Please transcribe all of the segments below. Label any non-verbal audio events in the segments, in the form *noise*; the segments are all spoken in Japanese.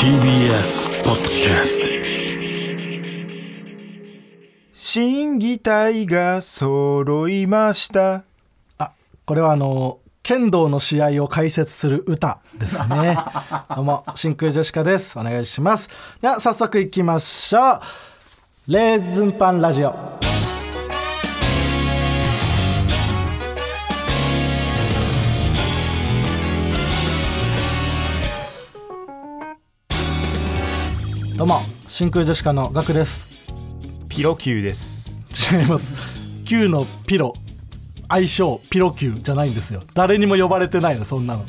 TBS ポッドキャス審議体が揃いました。あこれはあの剣道の試合を解説する歌ですね。*laughs* どうも真空ジェシカです。お願いします。では早速いきましょう。レーズンパンラジオどうも真空ジェシカのガクです。ピロキューです。違います。Q のピロ愛称ピロ Q じゃないんですよ。誰にも呼ばれてないのそんなの、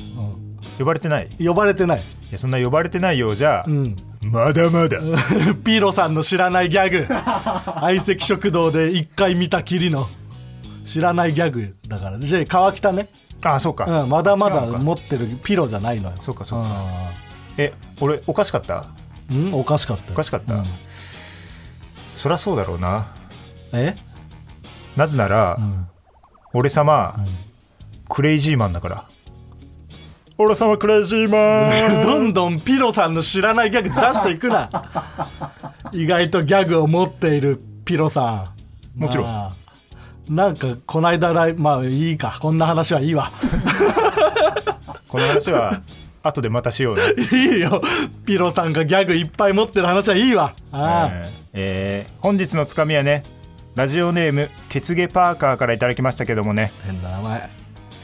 呼ばれてない？呼ばれてない。やそんな呼ばれてないようじゃ、うん。まだまだ。*laughs* ピロさんの知らないギャグ。相席食堂で一回見たきりの知らないギャグだから。じゃあ川北ね、あそうか、うん、まだまだ持ってるピロじゃないのよ。そうかそうか。え俺おかしかった？うん、うんおかしかったよ。おかしかった、うん。そりゃそうだろうな。え、なぜなら、ん。俺様、クレイジーマンだから。俺様クレイジーマン。*laughs* どんどんピロさんの知らないギャグ出していくな。*laughs* 意外とギャグを持っているピロさん。もちろん。まあなんかこないだライブまあいいか。こんな話はいいわ。*laughs* この話は後でまたしようね。*laughs* いいよ。ピロさんがギャグいっぱい持ってる話はいいわ。ああ、えーえー本日のつかみはねラジオネームケツゲパーカーからいただきましたけどもね、変な名前。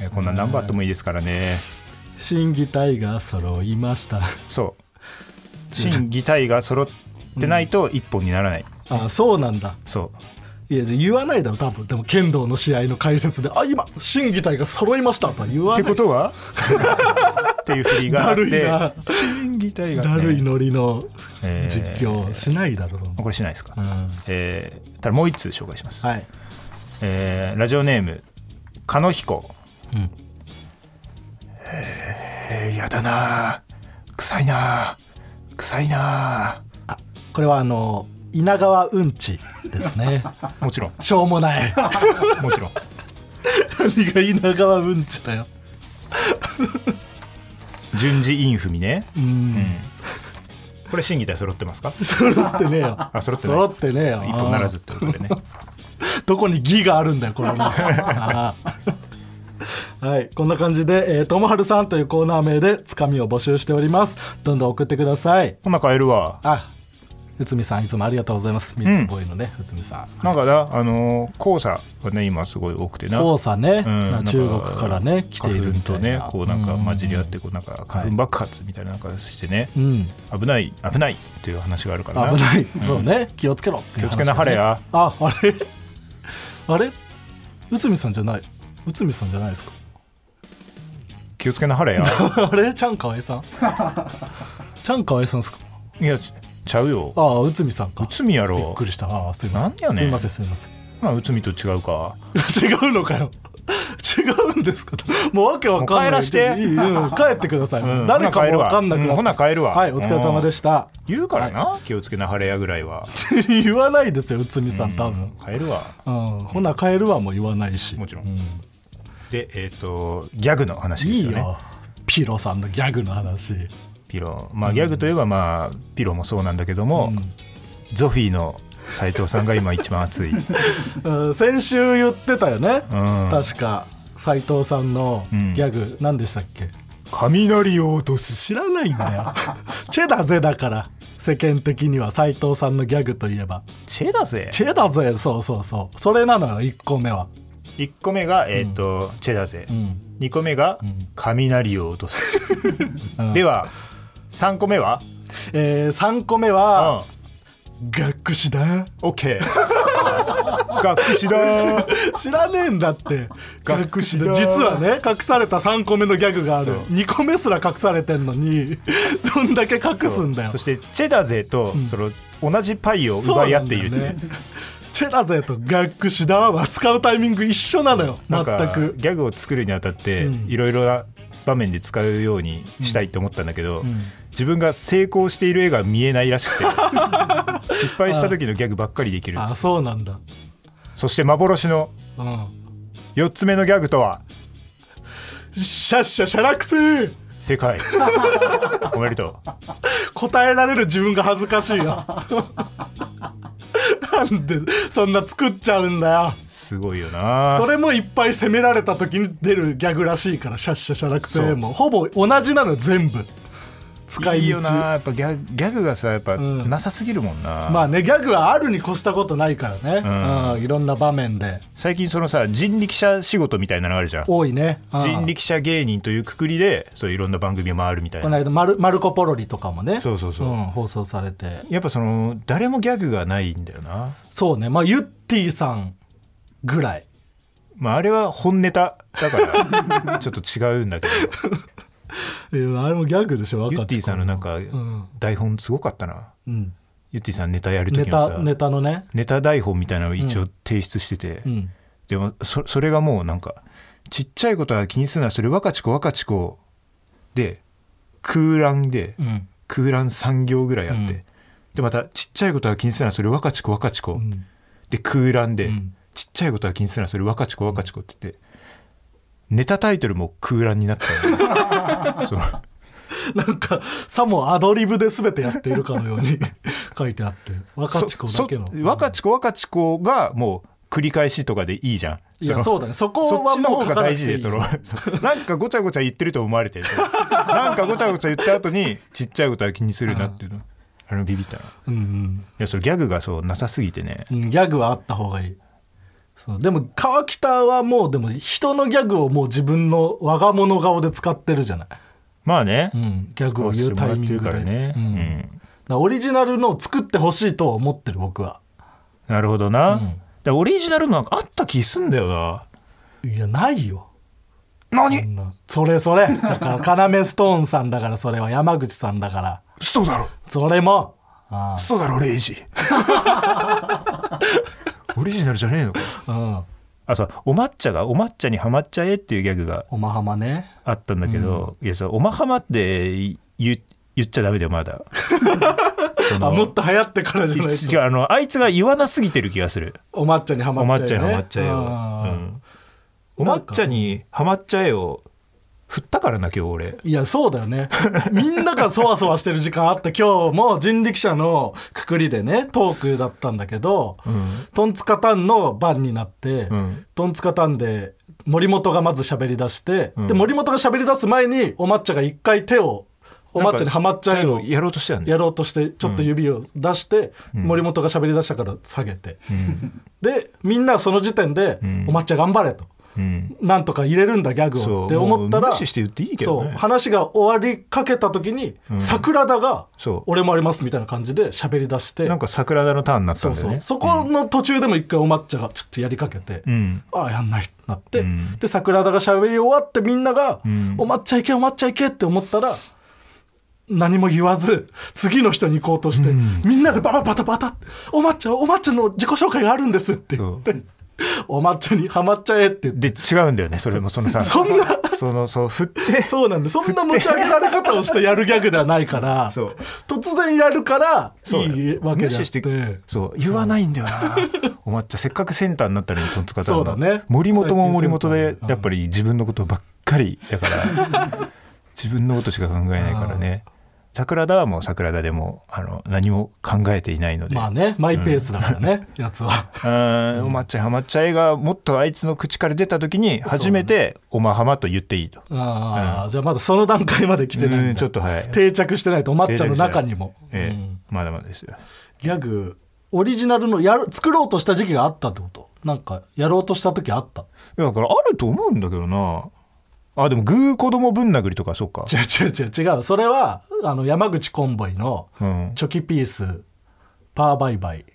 えーこんなナンバーあってもいいですからね。審議体が揃いました。そう。審議体が揃ってないと一本にならない、あそうなんだ。そういや言わないだろ多分。でも剣道の試合の解説で「あ今審議体が揃いました」とは言わっない。てことは？*laughs* っていう振りがあっだるいてな。審議体が、ね、だるいノリのえー実況しないだろそんな。これしないですか、うん。えーただもう一通紹介します、はい。えーラジオネーム狩野彦うん。えー、やだな臭いな臭いなこれはあの稲川うんちですね。もちろん。しょうもない。もちろん。何が稲川うんちだよ。順次インフミね、うん。うん、これ審議体揃ってますか？揃ってねえよ。あ揃って揃ってねえよ。一本ならずってことでね。*laughs* どこに義があるんだよこれも *laughs* ああ。はい。こんな感じで、えー、ともはるさんというコーナー名でつかみを募集しております。どんどん送ってください。ほな帰るわ。あ内海さんいつもありがとうございます。ミルクボーイのね内海さん。なんかなあのー黄砂がね今すごい多くてな黄砂ね、中国からね来ているみたいな。花粉とねこうなんか混じり合ってこうなんか花粉爆発みたいななんかしてね、うん。危ない危ないっていう話があるからな。危ない、そうね。気をつけろ気をつけなはれや。ああれ？*laughs* あれ？内海さんじゃない。内海さんじゃないですか？気をつけなはれや。*laughs* あれ？ちゃんかわいさん？ちゃんかわいさんですか？いやちちゃうよ。ああ内海さんか。内海やびっろくりした。ああすいません。なんやねん。すいませんすいません。まあ内海と違うか。*laughs* 違うのかよ。*laughs* 違うんですかもうわけわかんない帰らして。いいうん。帰ってください、うん。誰かもわかんなくなほな帰るわ。はいお疲れ様でした。言うからな、気をつけなはれやぐらいは。*laughs* 言わないですよ内海さん多分、帰るわ。うん、ほな帰るはもう言わないし。もちろん。うでえっ、とギャグの話ですよね。いいよ。ピロさんのギャグの話ピロまあギャグといえばまあピロもそうなんだけども、ゾフィーの斉藤さんが今一番熱い。*laughs* うん先週言ってたよね、うん。確か斉藤さんのギャグ、何でしたっけ？雷を落とす。知らないんだよ。*laughs* チェだぜだから。世間的には斉藤さんのギャグといえば。チェだぜ？チェだぜ。そうそうそう。それなのよ1個目は。1個目が、えっとチェだぜ、ん。2個目が、雷を落とす、*laughs* では3個目は？えー、3個目は「学士だ。オッケー学士だ」知らねえんだって。学士だ。実はね隠された3個目のギャグがある。そう。2個目すら隠されてんのに *laughs* どんだけ隠すんだよ。そしてチェだぜと、その同じパイを奪い合っているね。チェだぜと学士だは使うタイミング一緒なのよ。全く。ギャグを作るにあたってうん。いろいろな場面で使うようにしたいと思ったんだけど、ん。自分が成功している絵が見えないらしくて *laughs* 失敗した時のギャグばっかりできるんあそうなんだ。そして幻のうん。4つ目のギャグとはシャッシャシャラクセ「正解 *laughs* おめでとう。答えられる自分が恥ずかしいよなんでそんな作っちゃうんだよ。すごいよな。それもいっぱい責められた時に出るギャグらしいからシャッシャシャラクセもほぼ同じなのよ全部使い道。いいよな。やっぱギャギャグがさやっぱん。なさすぎるもんな、まあねギャグはあるに越したことないからね、ん。うんいろんな場面で。最近そのさ人力車仕事みたいなのあるじゃん。多いね、うん。人力車芸人というくくりでそういろんな番組を回るみたいな。この間マル「マルコ・ポロリ」とかもね。そうそうそうん放送されて。やっぱその誰もギャグがないんだよな。そうね。まあユッティさんぐらい。まああれは本ネタだからちょっと違うんだけど *laughs* いやあれもギャグでしょユッティさんのなんかん。台本すごかったな。うん、ユッティさんネタやるネ時のさタネタのね。ネタ台本みたいなのを一応提出してて、うん。でもそそれがもうなんかちっちゃいことは気にするなそれ若ち子若ち子で空欄で、うん。空欄3行ぐらいあって、うん。でまたちっちゃいことは気にするなそれ若ち子若ち子、ん。で空欄で、うん。ちっちゃいことは気にするなそれ若ち子若ち子って言ってネタタイトルも空欄になってた *laughs* う。なんかさもアドリブで全てやっているかのように *laughs* 書いてあって若ち子だけの。若ち子若ち子がもう繰り返しとかでいいじゃん。のいやそうだね。そこそっはちの方が大事でその *laughs* なんかごちゃごちゃ言ってると思われてる。なんかごちゃごちゃ言った後にちっちゃいことは気にするなっていうの。あれビビったないうんやそれギャグがそうなさすぎてね。うん、ギャグはあった方がいいそうでも川北はもうでも人のギャグをもう自分の我が物顔で使ってるじゃない、まあね、うん、ギャグを言うタイミングで。ね、オリジナルのを作ってほしいとは思ってる僕は。なるほどな、ん。だからオリジナルのあった気すんだよな。いやないよ。何？それそれ。だから要ストーンさんだからそれは山口さんだから。そうだろ。それも。あそうだろレイジ *laughs* オリジナルじゃねえのか。あうん。あそう。お抹茶がお抹茶にはまっちゃえっていうギャグがおまはまね。あったんだけど、いやさおまはまって言言っちゃダメだよまだ。*laughs* そあのもっと流行ってからじゃないと。違うあのあいつが言わなすぎてる気がする。お抹茶にはおまっちゃう、ね、抹茶にはまっちゃえよ、うん。お抹茶にはまっちゃえよ振ったからな今日俺。いやそうだよね。みんながそわそわしてる時間あった。今日も人力車のくくりでねトークだったんだけど、トンツカタンの番になって、ん。トンツカタンで森本がまず喋り出して、で森本が喋り出す前にお抹茶が一回手をお抹茶にはまっちゃえをやろうとしたよね。やろうとしてちょっと指を出して、森本が喋り出したから下げて、でみんなはその時点で「お抹茶頑張れ」と。うん。なんとか入れるんだギャグをって思ったら話が終わりかけた時に、桜田がそう「俺もあります」みたいな感じで喋り出してなんか桜田のターンになったんだよね。そこの途中でも一回お抹茶がちょっとやりかけて、ん。ああやんないってなって、ん。で桜田が喋り終わってみんなが「ん。お抹茶いけお抹茶いけ」って思ったら何も言わず次の人に行こうとして、みんなでバタバタバタって「お抹茶お抹茶の自己紹介があるんです」って言って「*laughs* お抹茶にはまっちゃえ」って言って。で違うんだよねそれもそのさそんな。そのそう振って。そうなんでそんな持ち上げられ方をしてやるギャグではないからそう。突然やるからそういいわけでして。てそう言わないんだよな。*laughs* お抹茶せっかくセンターになったのにトンツカタンがそうだね。森本も森本でやっぱり自分のことばっかりだから *laughs* 自分のことしか考えないからね桜田はもう桜田でもあの何も考えていないので、まあねマイペースだからね、やつは。*laughs* うーん。お抹茶はまっちゃえがもっとあいつの口から出た時に初めておまはまと言っていいと、ああ、じゃあまだその段階まで来てないうんちょっとはい。定着してないとお抹茶の中にも、ええうん。まだまだですよ。ギャグオリジナルのやる作ろうとした時期があったってこと？なんかやろうとした時あった？いやだからあると思うんだけどなあでもグー子供ぶん殴りとかそうか。違う違う違う違う。それはあの山口コンボイのうん。チョキピースパーバイバイ。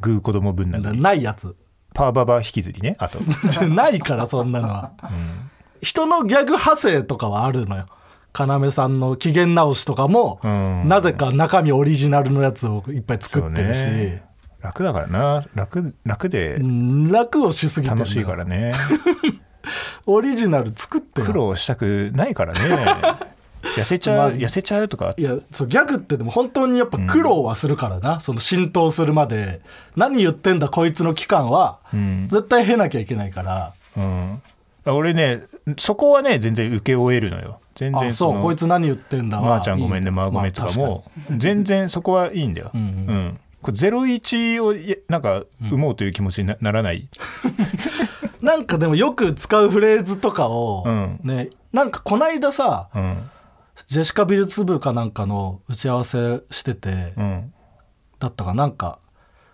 グー子供ぶん殴り。ないやつ。パーババ引きずりねあと。*laughs* ないからそんなのは、人のギャグ派生とかはあるのよ。要さんの機嫌直しとかも、うん。なぜか中身オリジナルのやつをいっぱい作ってるし、ね。楽だからな。楽楽でうん楽をしすぎて楽しいからね *laughs* オリジナル作ってよ。苦労したくないからね。*laughs* 痩せちゃう、まあ痩せちゃうとか。いやそうギャグってでも本当にやっぱ苦労はするからな、その浸透するまで。何言ってんだこいつの期間は、ん。絶対経なきゃいけないから。うん。俺ねそこはね全然受け終えるのよ。全然あそうのこいつ何言ってんだまーちゃんごめんねまーごめんとかも全然そこはいいんだよ、うんうん。うん。これ01をいなんか生もうという気持ちになならない、*laughs* なんかでもよく使うフレーズとかを、うん。ねなんかこないださうん。ジェシカ美術部かなんかの打ち合わせしてて、うん。だったかなんか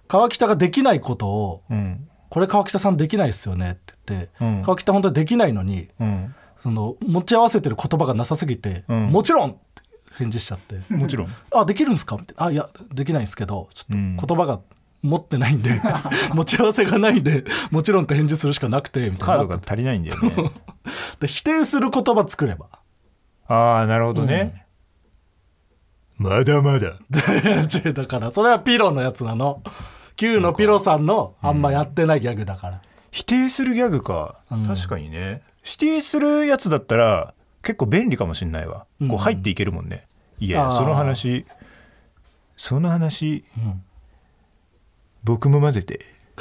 川北ができないことをうん「これ川北さんできないっすよね」って言って、うん。川北本当にできないのにうん。その持ち合わせてる言葉がなさすぎて「うん。もちろん!」返事しちゃって。もちろん「あできるんですか?」みたいな「あいやできないんですけどちょうん。っと言葉が持ってないんで *laughs* 持ち合わせがないんでもちろんって返事するしかなくて」カードが足りないんだよね。*laughs* で否定する言葉作れば。ああなるほどね、まだまだ。*laughs* 違うだからそれはピロのやつなの。Q のピロさんのあんまやってないギャグだから、否定するギャグか、うん。確かにね。否定するやつだったら結構便利かもしんないわ、うん。こう入っていけるもんね。いやその話その話うん僕も混ぜて。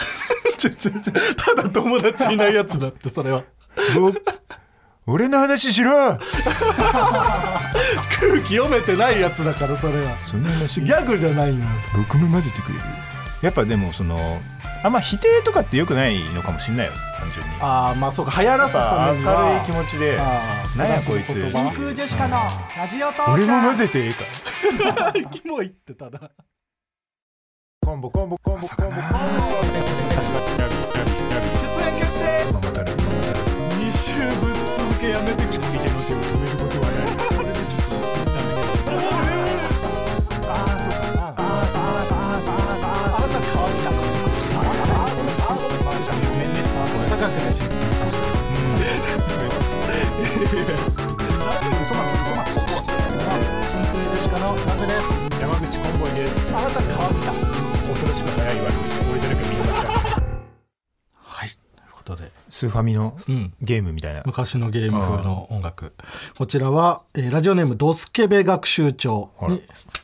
*laughs* ちょちょちょただ友達いないやつだってそれは。ぼ俺の話しろ。*laughs* 空気読めてないやつだからそれは。その話。ギャグじゃないのよ。僕も混ぜてくれる。やっぱでもそのあんま否定とかってよくないのかもしんないよ。単純に。ああまあそうか流行らすたぱめには明るい気持ちで。あーなんやこいつ。真空ジェシカのラジオ父俺も混ぜてええか。*laughs* キモいってただコンボコンボコンボコンボコンボ出演決定2週ぶっ続けやめてくれ見ての手を止めることはないあな川北加速し高くないし山口コンボイですあなたしく早い悪口俺じゃなくて見ましたはい。ということでスーファミのうん。ゲームみたいな。昔のゲーム風の音楽。こちらは、えーラジオネームドスケベ学習長に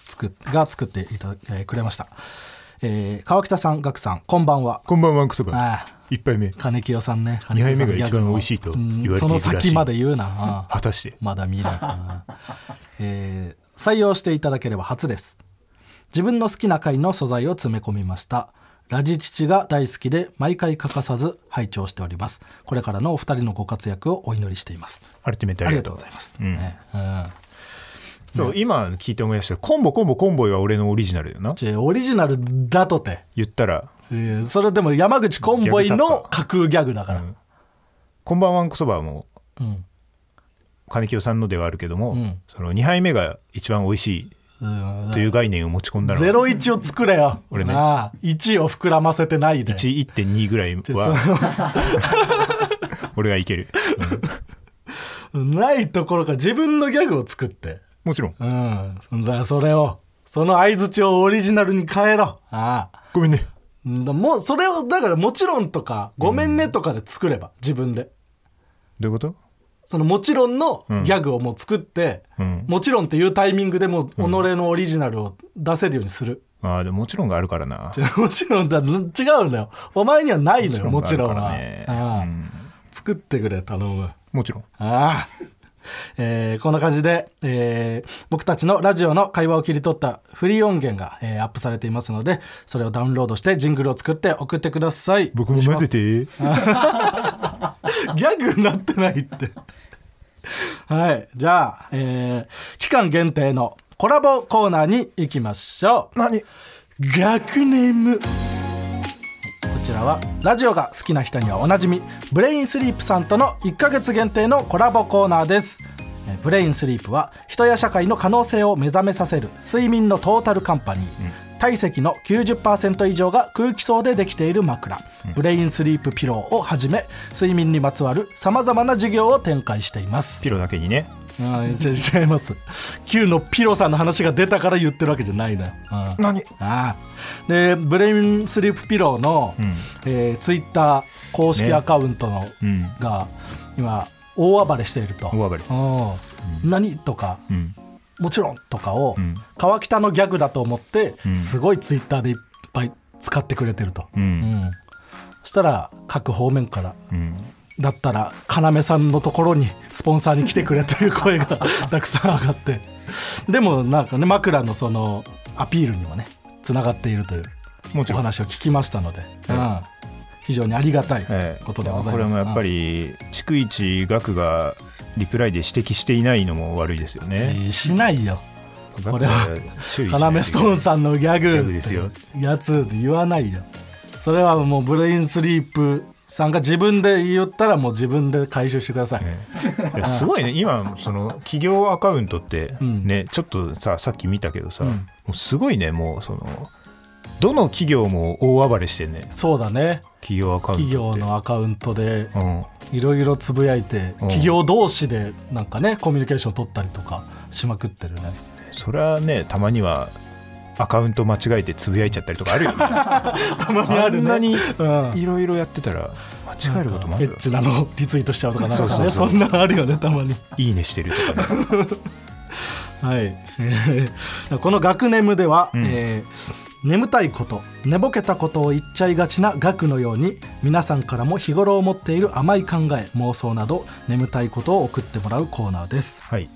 作っが作っていただ、えーくれました、えー川北さんガクさんこんばんは。こんばんはクソバああ。一杯目。金清さんね。二杯目が一番美味しいとうん。言われているらしい。その先まで言うな。ああ。果たして。まだ見ない、えー採用していただければ初です自分の好きな回の素材を詰め込みました。ラジ父が大好きで毎回欠かさず拝聴しております。これからのお二人のご活躍をお祈りしています。あありりがとうございます、うん。ね。うん。そう今聞いて思い出したコンボコンボコンボイは俺のオリジナルよな。オリジナルだとて。言ったら。えーそれでも山口コンボイの架空ギャグだから、うん。こんばんはんこそばもうん。金清さんのではあるけども、うん。その2杯目が一番美味しいうんという概念を持ち込んだのゼロ一を作れよ。俺ね。なあ。1を膨らませてないで。1.2ぐらいは。俺がいける、うん。ないところから自分のギャグを作って。もちろん。うん。だからそれを。その相づちをオリジナルに変えろ。ああ。ごめんね。だもうそれをだからもちろんとかごめんねとかで作れば自分で。どういうこと？そのもちろんのギャグをもう作って、うん。もちろんっていうタイミングでもう己のオリジナルを出せるようにする、ああでももちろんがあるからな。*laughs* もちろんだ違うんだよ。お前にはないのよもちろんは、ね。ああ。うん。作ってくれ頼むもちろん。ああ、*laughs* えーこんな感じで、えー僕たちのラジオの会話を切り取ったフリー音源が、えーアップされていますのでそれをダウンロードしてジングルを作って送ってください。僕も混ぜて *laughs* ギャグになってないって。はい。じゃあ、えー期間限定のコラボコーナーに行きましょう。何？学ネーム。こちらはラジオが好きな人にはおなじみブレインスリープさんとの1ヶ月限定のコラボコーナーです。えーブレインスリープは人や社会の可能性を目覚めさせる睡眠のトータルカンパニー、体積の90%以上が空気層でできている枕、ブレインスリープピローをはじめ睡眠にまつわるさまざまな事業を展開しています。ピロだけにね。あー違います。Q のピロさんの話が出たから言ってるわけじゃないのよ、うん何？ああでブレインスリープピローの、ん。えーツイッター公式ねアカウントの、うん。が今大暴れしていると。大暴れ。うん。何？とか。うんもちろんとかを、ん。川北のギャグだと思って、ん。すごいツイッターでいっぱい使ってくれてると、うん。うん。そしたら各方面からうん。だったら要さんのところにスポンサーに来てくれという声が *laughs* たくさん上がって。でもなんかね枕のそのアピールにもねつながっているというお話を聞きましたので、うん、非常にありがたいええ。ことでございます、これもやっぱり逐一額がリプライで指摘していないのも悪いですようんね。えーしないよ。これは要ストーンさんのギャグですよやつって言わないよ。それはもうブレインスリープさんが自分で言ったらもう自分で回収してください、ねいやすごいね。今その企業アカウントってん。ね、ちょっとささっき見たけどさ、うん。もうすごいねもうそのどの企業も大暴れしてんねそうだね。企業アカウント企業のアカウントでうん。いろいろつぶやいてうん。企業同士でなんかねコミュニケーション取ったりとかしまくってるね。それはねたまにはアカウント間違えてつぶやいちゃったりとかあるよね。*laughs* たまにあるね。あんなにうん。いろいろやってたら間違えることもあるよエッチなのリツイートしちゃうとかなんかね。そんなのあるよねたまに。いいねしてるとかね。*laughs* はい、えーこの「学ネム」では、ん。えー眠たいこと寝ぼけたことを言っちゃいがちな学のように皆さんからも日頃思っている甘い考え妄想など眠たいことを送ってもらうコーナーです、はい。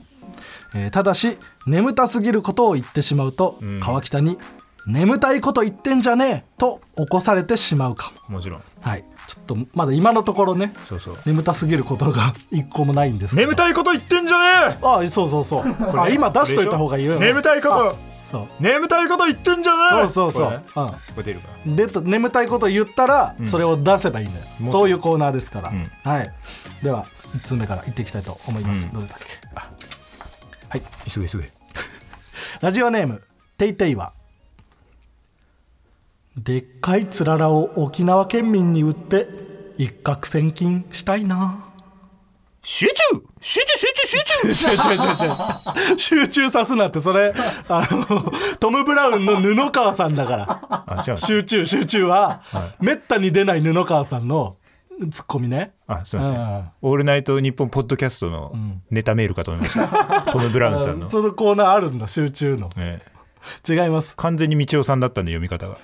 えーただし眠たすぎることを言ってしまうと、ん。川北に「眠たいこと言ってんじゃねえ!」と起こされてしまうかも。もちろん。はい。ちょっとまだ今のところねそうそう。眠たすぎることが *laughs* 一個もないんです眠たいこと言ってんじゃねあそうそうそう。あ今出しといた方がいいよ。え眠たいことそう。眠たいこと言ってんじゃねえそうそうそう。これね。これ出るかでと眠たいこと言ったらそれを出せばいいんだよ、もちろん。そういうコーナーですから、んはい。では1通目からいっていきたいと思います、うん。どれだっけ？あ。はい。急げ急げ。*laughs* ラジオネームテイテイは。でっかいつららを沖縄県民に売って一攫千金したいな集中！集中集中集中！集中さすなってそれ。あのトム・ブラウンの布川さんだから。集中集中は、めったに出ない布川さんのツッコミね。あすみませうん。ん「オールナイトニッポン」ポッドキャストのネタメールかと思いました。トム・ブラウンさんの、そのコーナーあるんだ集中の。ね、違います。完全に道夫さんだったんで読み方が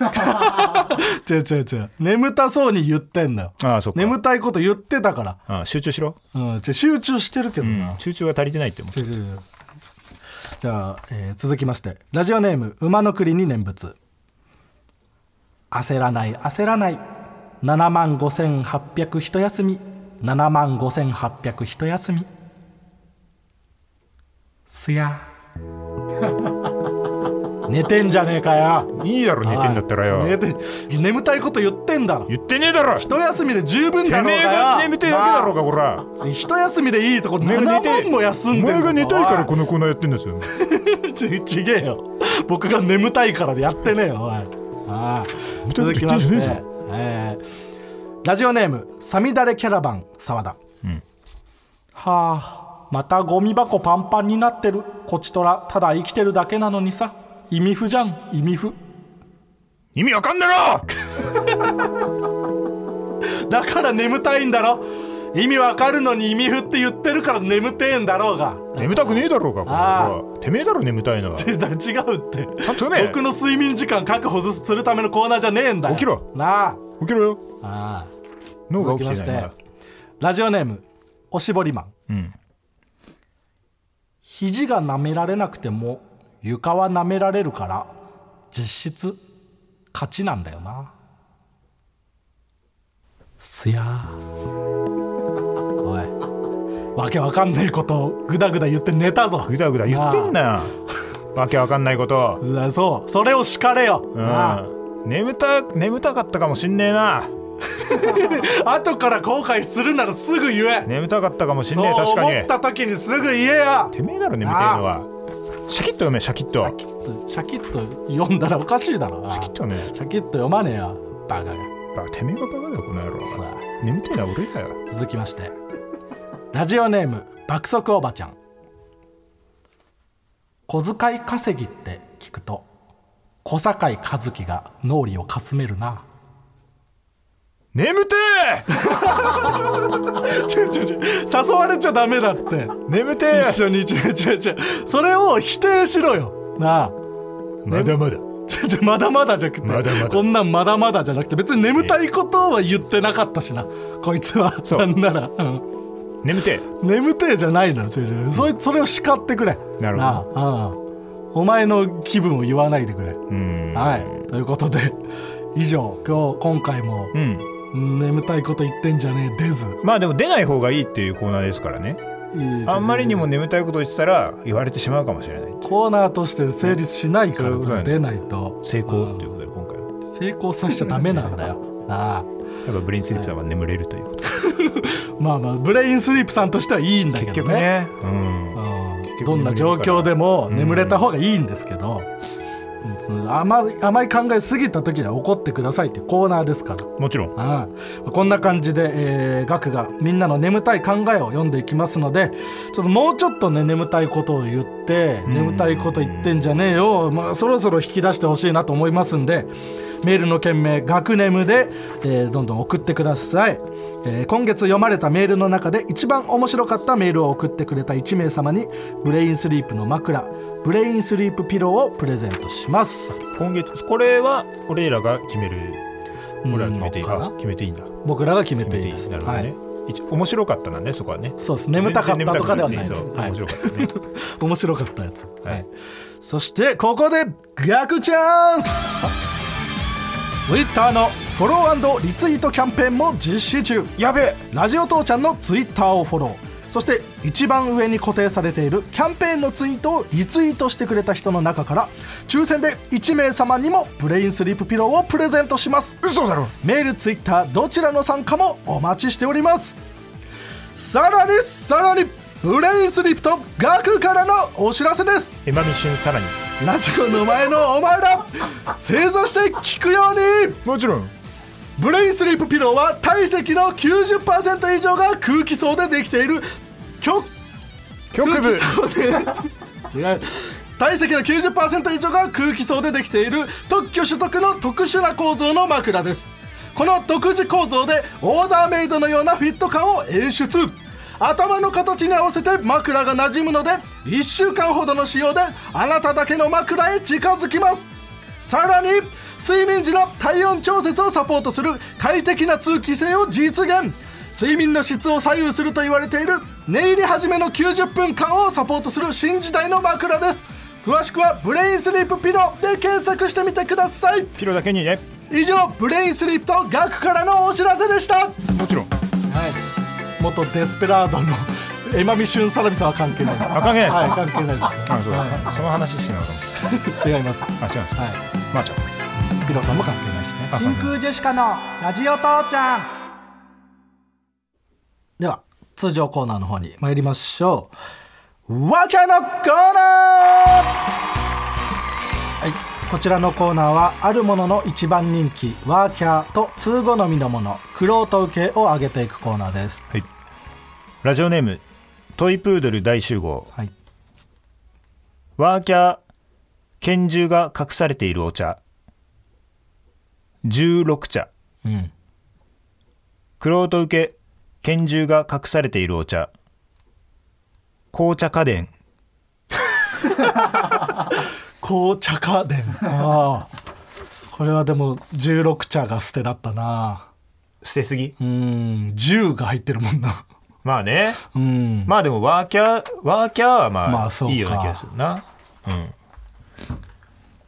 *laughs* 違う違う違う。眠たそうに言ってんだよ。ああそっか。眠たいこと言ってたから、ああ集中しろ、うん、集中してるけどうんな、集中が足りてないって思う。違う違う違う。じゃあ、えー続きまして。ラジオネーム馬の栗に念仏。焦らない焦らない。7万5800一休み。7万5800一休み。すや寝てんじゃねえかよ。いいだろ寝てんだったらよ。寝て眠たいこと言ってんだろ。言ってねえだろ。一休みで十分だろうがよ。てめえが眠てえだけだろうがこら。一休みでいいとこお前が7寝て万も休んでんお前が寝たいからおこのコーナーやってんですよちちげえよ。僕が眠たいからでやってねえよおい。ああ続きまして。えー。ラジオネームサミダレキャラバン沢田、ん。はあまたゴミ箱パンパンになってる。こちとらただ生きてるだけなのにさ意味不じゃん意味不。意味わかんねえろ！*laughs* だから眠たいんだろ。意味わかるのに意味不って言ってるから眠てえんだろうが。眠たくねえだろうがこは。てめえだろ眠たいのは。*laughs* 違う違うって。僕の睡眠時間確保するためのコーナーじゃねえんだよ。起きろ。なあ。起きろよ。ああ。脳が起きてないな。ラジオネームおしぼりマン。うん。肘が舐められなくても床は舐められるから実質勝ちなんだよな。すやおい。わけわかんねえことをグダグダ言って寝たぞ。ぐだぐだ言ってんなよ。わけわかんないことなあそうそれを叱れよ、うなあん眠た眠たかったかもしんねえな。*laughs* 後から後悔するならすぐ言え、眠たかったかもしんねえ確かに。思った時にすぐ言えよ。てめえだろ眠てえのはシャキッと読めシャキッと。シャキッと読んだらおかしいだろシャキッとね。シャキッと読まねえよバカが。バカてめえがバカだよこの野郎。眠てえのは俺だよ。続きまして。ラジオネーム爆速おばちゃん。小遣い稼ぎって聞くと小堺一樹が脳裏をかすめるな。眠てちょちょちょ誘われちゃダメだって。え眠てえ一緒にちょちょちょそれを否定しろよ。なあ。まだまだ。ちじゃまだまだじゃなくて。まだまだこんなんまだまだじゃなくて別に眠たいことは言ってなかったしな。こいつは。そう。なんなら、うん。眠て眠てえじゃないのよそれそれそれを叱ってくれ。なるほど。なあうん。お前の気分を言わないでくれ、うん。はい。ということで以上今日今回もうん眠たいこと言ってんじゃねえ出ずまあでも出ない方がいいっていうコーナーですからね。あんまりにも眠たいことを言ってたら言われてしまうかもしれない。コーナーとして成立しないから出ないと。成功ということで今回は。成功させちゃダメなんだよ。なあ。やっぱブレインスリープさんは眠れるという。こ *laughs* とまあまあブレインスリープさんとしてはいいんだけどね。結局ね。うん。どんな状況でもうん。眠れた方がいいんですけど、うんその甘い甘い考えすぎた時には怒ってくださいっていうコーナーですから。もちろん。うんこんな感じで、えー、ガクがみんなの眠たい考えを読んでいきますのでちょっともうちょっとね眠たいことを言ってん。眠たいこと言ってんじゃねえよ、まあ、そろそろ引き出してほしいなと思いますんでメールの件名「ガクネムで」えーどんどん送ってください、えー今月読まれたメールの中で一番面白かったメールを送ってくれた1名様にブレインスリープの枕ブレインスリープピローをプレゼントします。今月これは俺らが決める。うん。俺ら決めていい。決めていいんだ。僕らが決めていいです。なるほどね、面白かったなんねそこはね。そうです。眠たかったとかではないです。はい。面白かったね。*laughs* 面白かったやつ、はい。そしてここで逆チャンスツイッターのフォローリツイートキャンペーンも実施中。やべえ。ラジオ父ちゃんのツイッターをフォロー。そして一番上に固定されているキャンペーンのツイートをリツイートしてくれた人の中から抽選で1名様にもブレインスリープピローをプレゼントします。嘘だろ。メールツイッターどちらの参加もお待ちしております。さらにさらにブレインスリープとガクからのお知らせです。エマミシュンさらに。ラジオの前のお前ら正座して聞くように。もちろん。ブレインスリープピローは体積の90%以上が空気層でできている。極局部。違う。体積の90%以上が空気層でできている。特許取得の特殊な構造の枕です。この独自構造でオーダーメイドのようなフィット感を演出頭の形に合わせて枕が馴染むので1週間ほどの使用であなただけの枕へ近づきます。さらに睡眠時の体温調節をサポートする快適な通気性を実現。睡眠の質を左右すると言われている寝入り始めの90分間をサポートする新時代の枕です。詳しくはブレインスリープピロで検索してみてください。ピロだけにね。以上ブレインスリープとガクからのお知らせでした。もちろん元デスペラードのエマミシュンサラミさんは関係ないです。あ関係ないですか？はい、関係ないですあそうだ、その話してなかった *laughs* 違います。あ違うんですはまあちゃんいピロさんも関係ないしね。あ真空ジェシカのラジオ父ちゃん。では通常コーナーの方に参りましょう。わけのコーナー。はい。こちらのコーナーはあるものの一番人気ワーキャーと通好みのものクロート受けを上げていくコーナーです。はいラジオネームトイプードル大集合。はい。ワーキャー拳銃が隠されているお茶。16茶。うん。クロート受け拳銃が隠されているお茶。紅茶家電。*laughs* 紅茶家電。ああ。これはでも16茶が捨てだったな。捨てすぎ？うん。10が入ってるもんなまあね。うん。まあでもワーキャーワーキャーはまあ,、まあいいような気がするな。うん。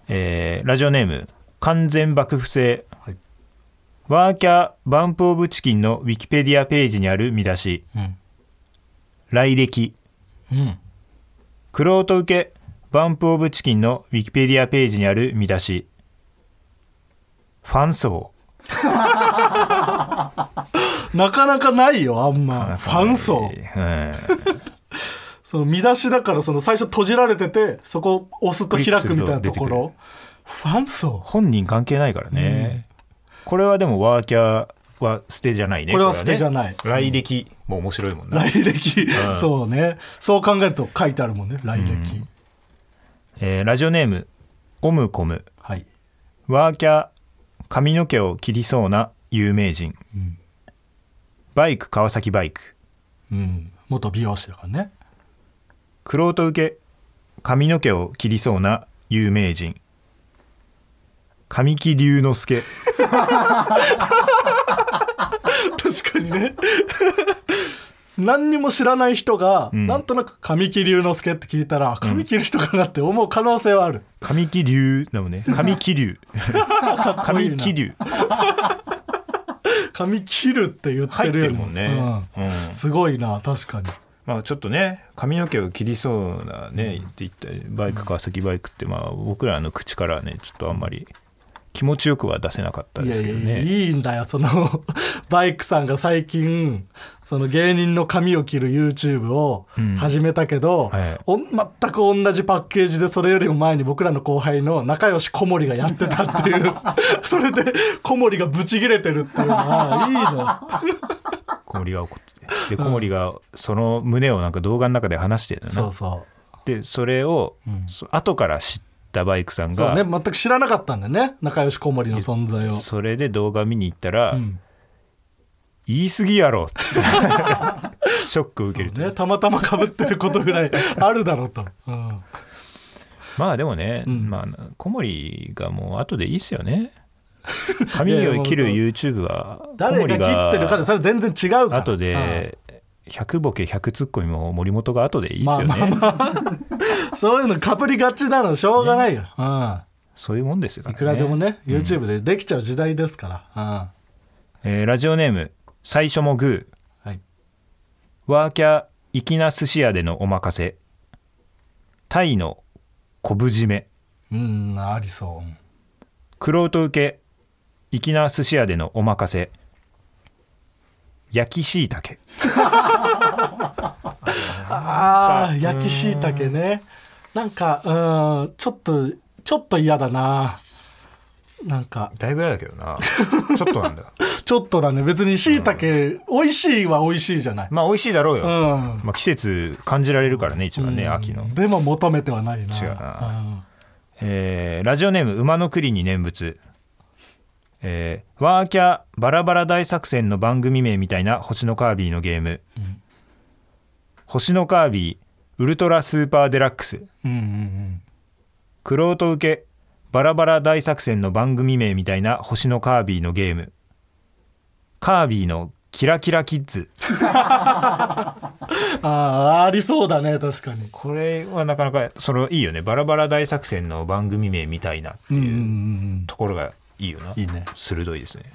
えーラジオネーム完全爆不正、はい。ワーキャーバンプオブチキンのウィキペディアページにある見出し。うん。来歴。うん。クロート受けバンプオブチキンのウィキペディアページにある見出し。ファン層なかなかないよあんま。ファン層。うん。その見出しだからその最初閉じられててそこを押すと開くみたいなところ。ファン層。本人関係ないからね、これはでもワーキャーは捨てじゃないね。これは捨てじゃない。ね来歴も面白いもんな、来歴、ん。そうね。そう考えると書いてあるもんね来歴、えーラジオネームオムコム。はい。ワーキャー髪の毛を切りそうな有名人、バイク川崎バイク。うん。元美容師だからね。クロート受け髪の毛を切りそうな有名人。神木隆之介。確かにね。何にも知らない人が、ん。なんとなく神木隆之介って聞いたら神木の人かなって思う可能性はある、神木隆だもんね。神木隆。*laughs* 神木隆髪切るって言ってるよるもんね、うん。うんすごいな確かに。まあちょっとね髪の毛を切りそうなね、って言ったバイク川崎バイクってまあ僕らの口からはねちょっとあんまり気持ちよくは出せなかったですけどね。いやいいんだよその *laughs* バイクさんが最近その芸人の髪を切る YouTube をうん。始めたけど、はい。お全く同じパッケージでそれよりも前に僕らの後輩の仲良し小森がやってたっていう。*laughs* それで小森がブチギレてるっていうのはいいの。小森が怒っててで小森がその胸をなんか動画の中で話してるのね。そうそでそれを、うん。そ後から知ったバイクさんうそうがね。全く知らなかったんだよね。仲良し小森の存在を、それで動画見に行ったら、うん。言い過ぎやろ。っ *laughs* てショック受けると。ね、たまたまかぶってることぐらい *laughs* あるだろうと、うん。まあでもね、ん。まあ小森がもう後でいいっすよね。髪を切る YouTube は小誰が森切ってるかでがそれ全然違うから。後で100ボケ100ツッコミも森本が後でいいっすよね、まあまうん *laughs* そういうのかぶりがちなのしょうがないよ、そういうもんですようん、いねくらでもね YouTube でできちゃう時代ですから、えーラジオネーム最初もグー。うんはい、ワーキャー粋な寿司屋でのお任せ。タイの昆布締め。うんありそう。クロート受け粋な寿司屋でのお任せ焼きしいたけあー焼きしいたけね。なんかうんちょっとちょっと嫌だな。なんか。だいぶ嫌だけどな。ちょっとなんだ。*laughs* ちょっとだね。別にしいたけ美味しいは美味しいじゃない。まあ美味しいだろうよ、うん。まあ、季節感じられるからね一番ね、秋の、でも求めてはないな。違うな。えーラジオネーム馬の栗に念仏えーワーキャーバラバラ大作戦の番組名みたいな星のカービィのゲーム、星のカービィウルトラスーパーデラックス。うんうんうん。クロート受けバラバラ大作戦の番組名みたいな星のカービィのゲーム。カービィのキラキラキッズ。*laughs* ああありそうだね確かに。これはなかなかそのいいよね。バラバラ大作戦の番組名みたいなってうんうんういうん。ところがいいよな、いいね。鋭いですね、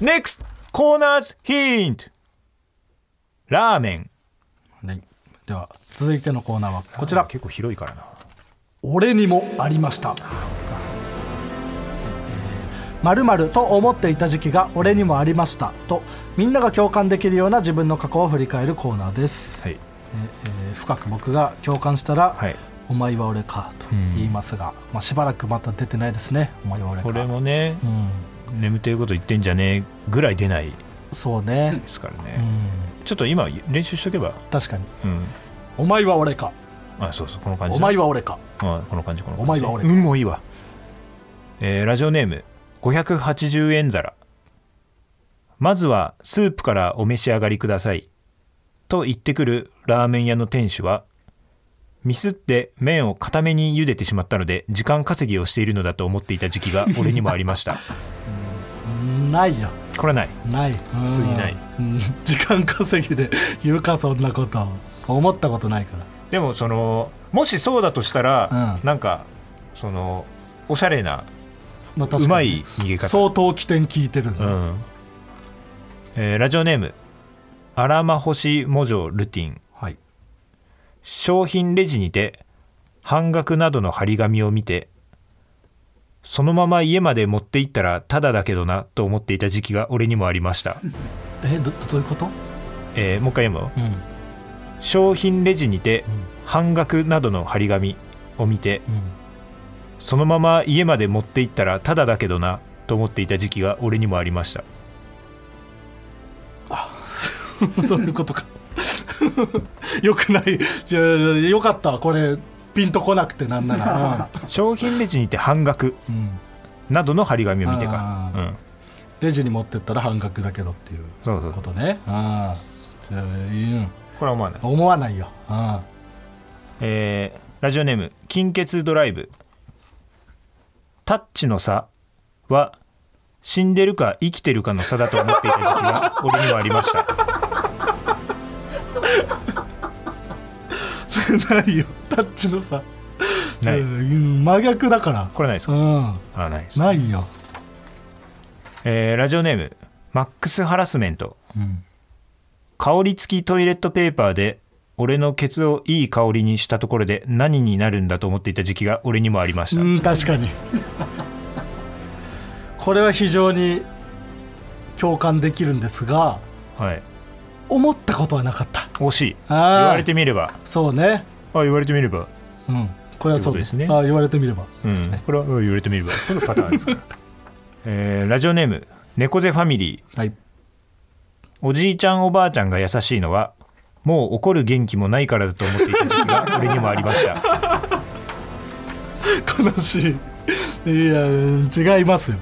NEXT コーナーズヒントラーメン。うんはい。では続いてのコーナーはこちら。結構広いからな。俺にもありました。まるまると思っていた時期が俺にもありましたとみんなが共感できるような自分の過去を振り返るコーナーです、はい。ええー深く僕が共感したら、はいお前は俺かと言いますが、まあ、しばらくまた出てないですねお前は俺か。これもねうん。眠ってること言ってんじゃねえぐらい出ないでそうね、すからね、うん、ちょっと今練習しとけば。確かに。うん。お前は俺か。あそうそうこの感じ。お前は俺か。あこの感じこの感じ。お前は俺うんもういいわ。えーラジオネーム580円皿。まずはスープからお召し上がりください。と言ってくるラーメン屋の店主はミスって麺を固めに茹でてしまったので時間稼ぎをしているのだと思っていた時期が *laughs* 俺にもありました。うんないよ。これはない。ない。普通にない。*laughs* 時間稼ぎで言うかそんなこと。思ったことないから。でもそのもしそうだとしたら、うん。なんかそのおしゃれなまあうまい逃げ方。相当起点聞いてる、うん。えーラジオネームアラマホシモジョルティン。はい商品レジにて半額などの張り紙を見てそのまま家まで持って行ったらタダだけどなと思っていた時期が俺にもありました、えどどういうこと？えーもう一回読むようん。商品レジにてうん。半額などの張り紙を見てうん。そのまま家まで持って行ったらタダだけどなと思っていた時期が俺にもありました。*laughs* そういうことか *laughs* よくない。じゃあよかった。これピンとこなくてなんなら、*laughs* 商品レジにて半額などの張り紙を見てかあ、うん、レジに持ってったら半額だけどっていうそうそう。ことね。ああうんこれは思わない。思わないよ。あえーラジオネーム金欠ドライブ。タッチの差は死んでるか生きてるかの差だと思っていた時期が俺にはありました *laughs* ないよ。タッチのさ。ない。うん真逆だから。これないですか？うん。あないです、ないよ、えーラジオネーム。マックスハラスメント。うん、香り付きトイレットペーパーで俺のケツをいい香りにしたところで何になるんだと思っていた時期が俺にもありました、うん確かに。*laughs* これは非常に共感できるんですがはい思ったことはなかった。惜しい。あ言ーわれてみれば。そうね。あ言われてみれば。うん。これはそうです。ね。あ言われてみれば。うんですね、これはうん言われてみれば。このパターンですから、*laughs* えーラジオネーム猫背ファミリー。はい。おじいちゃんおばあちゃんが優しいのはもう怒る元気もないからだと思っていた時期が *laughs* 俺にもありました。悲しい。いや違いますよ。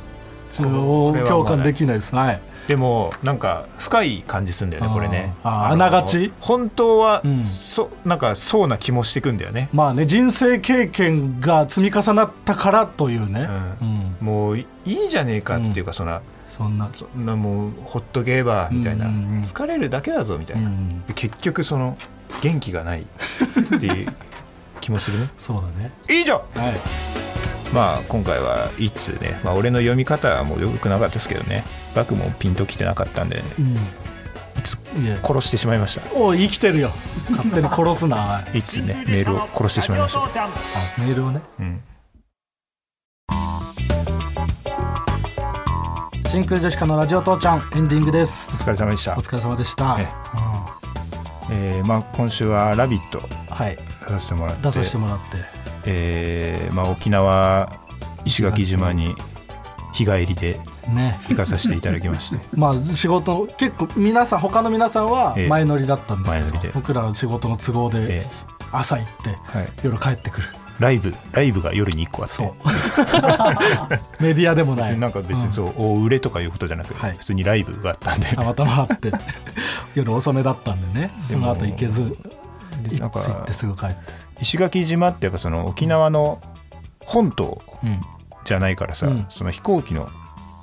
共感できないです。はいでもなんか深い感じするんだよねこれね。あながち？本当は、うん。そなんかそうな気もしてくんだよね。まあね人生経験が積み重なったからというね、うん。もういいいじゃねえかっていうか、そんなそんなそんなもうほっとけばみたいな、疲れるだけだぞみたいな、結局その元気がないっていう気もするね。*laughs* そうだね。以上！はいまあ今回は一通ね、まあ、俺の読み方はもうよくなかったですけどね。バクもピンときてなかったんで。うん。殺してしまいました。おい生きてるよ。勝手に殺すな。は *laughs* いいつねメールを殺してしまいました、あメールをね。うん、真空ジェシカのラジオ父ちゃんエンディングでおす疲れ様でした。お、疲れ様でした、ええ。ーまあ、今週は「ラビット!」うんはい。出させてもらって。出させてもらってえーまあ、沖縄石垣島に日帰りでね。行かさせていただきまして。*laughs* まあ仕事結構皆さん他の皆さんはええ。前乗りだったんですけど、前乗りで。僕らは仕事の都合でえ朝行ってーはい、夜帰ってくる。ライブライブが夜に1個あって。そう。*laughs* メディアでもない。別になんか別にそう、大売れとかいうことじゃなく、はい。普通にライブがあったんで。たまたまあって *laughs* 夜遅めだったんでね。その後行けず行ってすぐ帰って石垣島ってやっぱその沖縄の本島うん。じゃないからさ、うん。その飛行機の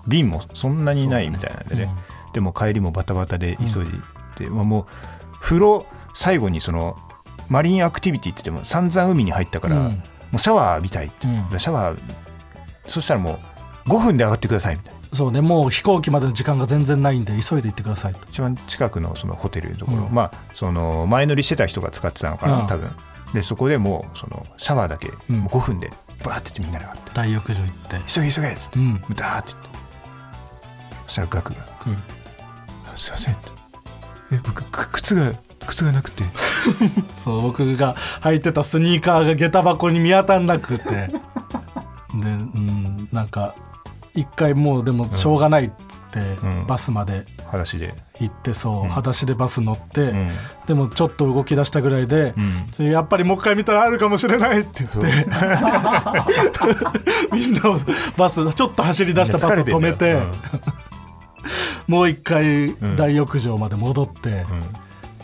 便もそんなにないみたいなんでね。でも帰りもバタバタで急いで行って、まあもう風呂最後にそのマリンアクティビティって言っても散々海に入ったから、うん。もうシャワー浴びたいって、うん。シャワーそしたらもう5分で上がってくださいみたいな。そうねもう飛行機までの時間が全然ないんで急いで行ってくださいと。一番近くのそのホテルのところ、うん。まあその前乗りしてた人が使ってたのかな、うん。多分でそこでもうそのシャワーだけうん。もう5分でバーってみんなで上がって。大浴場行って「急げ急げ」っつって、うん。ダーって言って。そしたらガクが。うん「すいません」え僕く靴が靴がなくて。*laughs* そう僕が履いてたスニーカーが下駄箱に見当たんなくて。でうんなんか一回もうでもしょうがないっつっバスまで裸足で、行ってそう、うん。裸足でバス乗って、うん。でもちょっと動き出したぐらいでう、ん、やっぱりもう一回見たらあるかもしれないって言ってみんなをバスちょっと走り出したバスを止めて、*laughs* もう一回ん。大浴場まで戻って、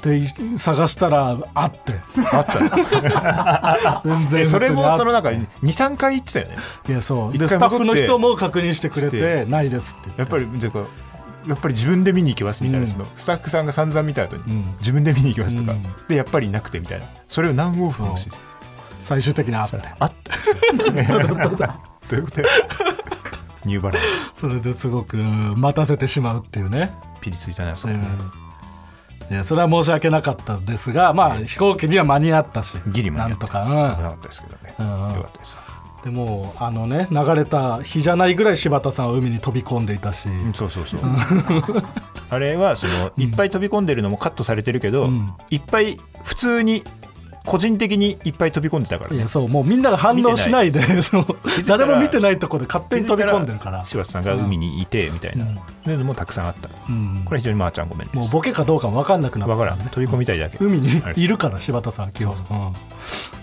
で探したらあって。あった *laughs* 全然えそれもそのなんか23回言ってたよね。いやそう。でスタッフの人も確認してくれてないですってやっぱりじゃあやっぱり自分で見に行きますみたいな、うん。そのスタッフさんが散々見た後に、うん。自分で見に行きますとか、うん。でやっぱりいなくてみたいな。それを何往復もして。最終的にあって。あった *laughs* どういうこと？やニューバランス。それですごく待たせてしまうっていうね。ピリついたねそこ。ね、うんいやそれは申し訳なかったですがまあ飛行機には間に合ったしギリ間に合った。なんとか、危なかったですけどね、うんうん。よかったです。うん、でもあのね流れた日じゃないぐらい柴田さんは海に飛び込んでいたし、うんそうそうそう。あれはそのいっぱい飛び込んでるのもカットされてるけど、うん。いっぱい普通に個人的にいっぱい飛び込んでたからね。いやそうもうみんなが反応しないでそう。づいたら誰も見てないとこで勝手に飛び込んでるから、柴田さんが海にいてみたいな、うん。のもたくさんあった。うん。これ非常にまーちゃんごめんです。もうボケかどうかも分かんなくなってわからたんでん。飛び込みたいだけ、海にあれいるから柴田さん基本、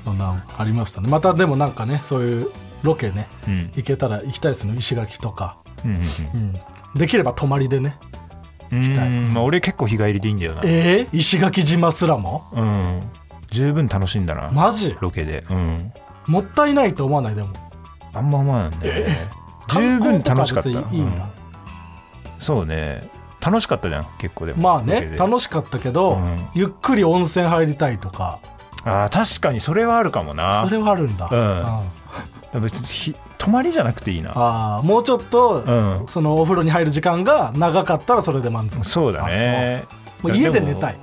うん、なんありましたね。またでもなんかねそういうロケねうん。行けたら行きたいですね。石垣とか、うんうんうん、できれば泊まりでね。うん。きたい。うんまあ、俺結構日帰りでいいんだよな。えー、石垣島すらも？うん十分楽しんだなマジ？ロケで。うん。もったいないと思わない？でも。あんま思わないね。十分楽しかった。観光とか別にいいんだ。うん。そうね。楽しかったじゃん結構でも。まあねロケで。楽しかったけど、うん。ゆっくり温泉入りたいとか。あー確かにそれはあるかもな。それはあるんだ、うん。別にひ泊まりじゃなくていいな。ああもうちょっと、うん。そのお風呂に入る時間が長かったらそれで満足。そうだね。もう家で寝たい。うん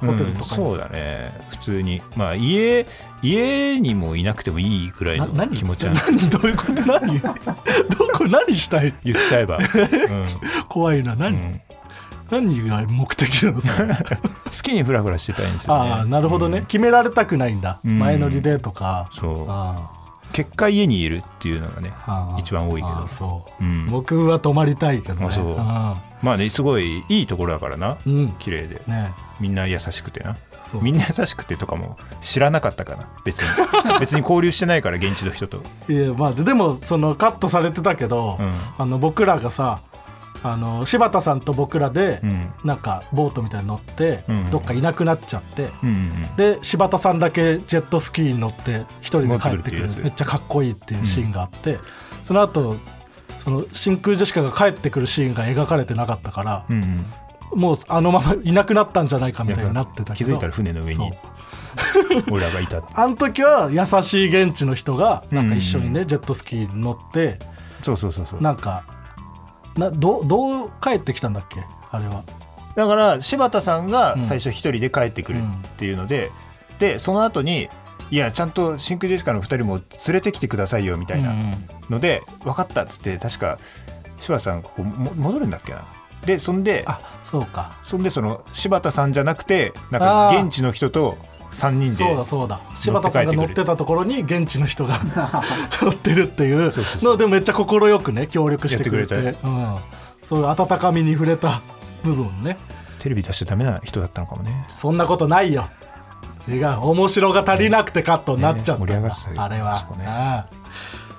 ホテルとかに。そうだね。普通に。まあ家家にもいなくてもいいぐらいの気持ちは。何？どういうこと？何？*laughs* どこ何したい？言っちゃえば、*laughs* うん。怖いな。う何、ん。何が目的なの？それ。*laughs* 好きにフラフラしてたいんですよね。ああなるほどね、うん。決められたくないんだ、うん。前乗りでとか。そう。あ結果家にいるっていうのがね一番多いけど。う、うん。僕は泊まりたいけどね。あそう。あまあねすごいいいところだからな。あうん。綺麗で。ね。みんな優しくてな。みんな優しくてとかも知らなかったかな。別に。*laughs* 別に交流してないから現地の人と。いやまあででもそのカットされてたけど、うん。あの僕らがさあの柴田さんと僕らで、うん。なんかボートみたいに乗って、うん。どっかいなくなっちゃって、で柴田さんだけジェットスキーに乗って一人で帰ってくる。めっちゃかっこいいっていうシーンがあって、その後その真空ジェシカが帰ってくるシーンが描かれてなかったから、もうあのままいなくなったんじゃないかみたいになってたけど気づいたら船の上に *laughs* 俺らがいた。あの時は優しい現地の人がなんか一緒にね、うん。ジェットスキーに乗ってそうそうそうそう。なんかなどうどう帰ってきたんだっけ？あれは。だから柴田さんがうん。最初一人で帰ってくるっていうので、でその後にいやちゃんと真空ジェシカの二人も連れてきてくださいよみたいなので、分かったっつって確か柴田さんここも戻るんだっけな？でそんであそうか。そんでその柴田さんじゃなくてなんか現地の人と3人でそうだそうだ。柴田さんが乗ってたところに現地の人が *laughs* 乗ってるっていう。のでめっちゃ快くね協力してくれて。くうん、そういう温かみに触れた部分ね。テレビ出しちゃダメな人だったのかもね。そんなことないよ。違う。面白が足りなくてカットになっちゃった。ね盛り上がってたよあれは、ね。あ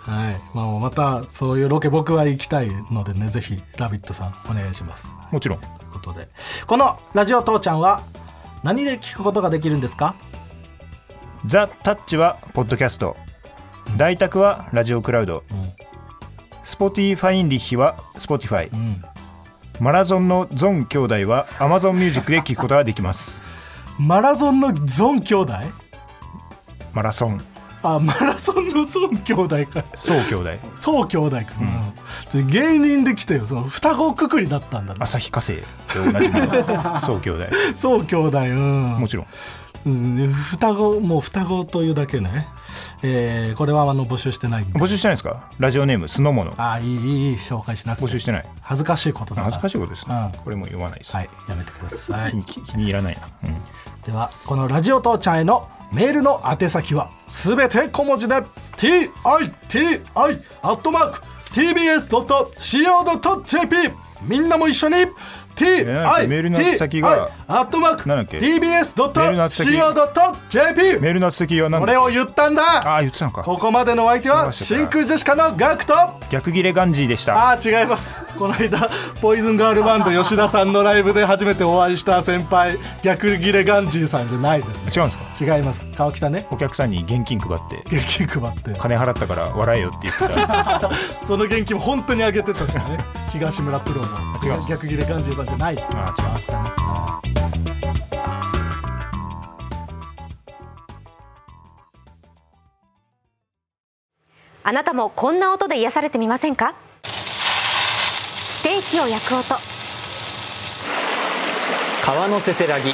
あはい。まあ、またそういうロケ僕は行きたいのでねぜひ「ラビット!」さんお願いします。もちろん。ということで。この「ラジオ父ちゃん」は何で聞くことができるんですか？ザ・タッチはポッドキャスト。大宅はラジオクラウド、ん。スポティファインリッヒはスポティファイ、うん。マラゾンのゾン兄弟は Amazon ミュージックで聞くことができます。*laughs* マラソンのゾン兄弟？マラソンあマラソンのゾン兄弟か。そう兄弟。そう兄弟か、うん。芸人で来てよ。その双子くくりだったんだね。旭化成。で同じみのそう兄弟。*laughs* そう兄弟うん。もちろん。うん。双子もう双子というだけね、えーこれはあの募集してない募集してないですか？ラジオネームスノモノ。あいいいい紹介しなくて。募集してない。恥ずかしいことだ恥ずかしいことですね、うん。これも読まないです、はいやめてください。気に気気に入らないな、うん。ではこのラジオ父ちゃんへのメールの宛先はすべて小文字で TITI.tbs.co.jp みんなも一緒に TI なんかメールの宛先がアットマークなんだっけメールの宛先 TBS.co.jp メールの先は何だそれを言ったんだ。ああ言ってたのか。ここまでのお相手は真空ジェシカのガクと。逆ギレガンジーでした。あー違います。この間ポイズンガールバンド吉田さんのライブで初めてお会いした先輩逆ギレガンジーさんじゃないです違うんですか？違います。川北ね。お客さんに現金配って。現金配って。金払ったから笑えよって言ってた。*laughs* その現金も本当にあげてたしね。*laughs* 東村プロの。違う。逆ギレガンジーさんじゃない。あ違う。ああなたもこんな音で癒されてみませんか？ステーキを焼く音。川のせせらぎ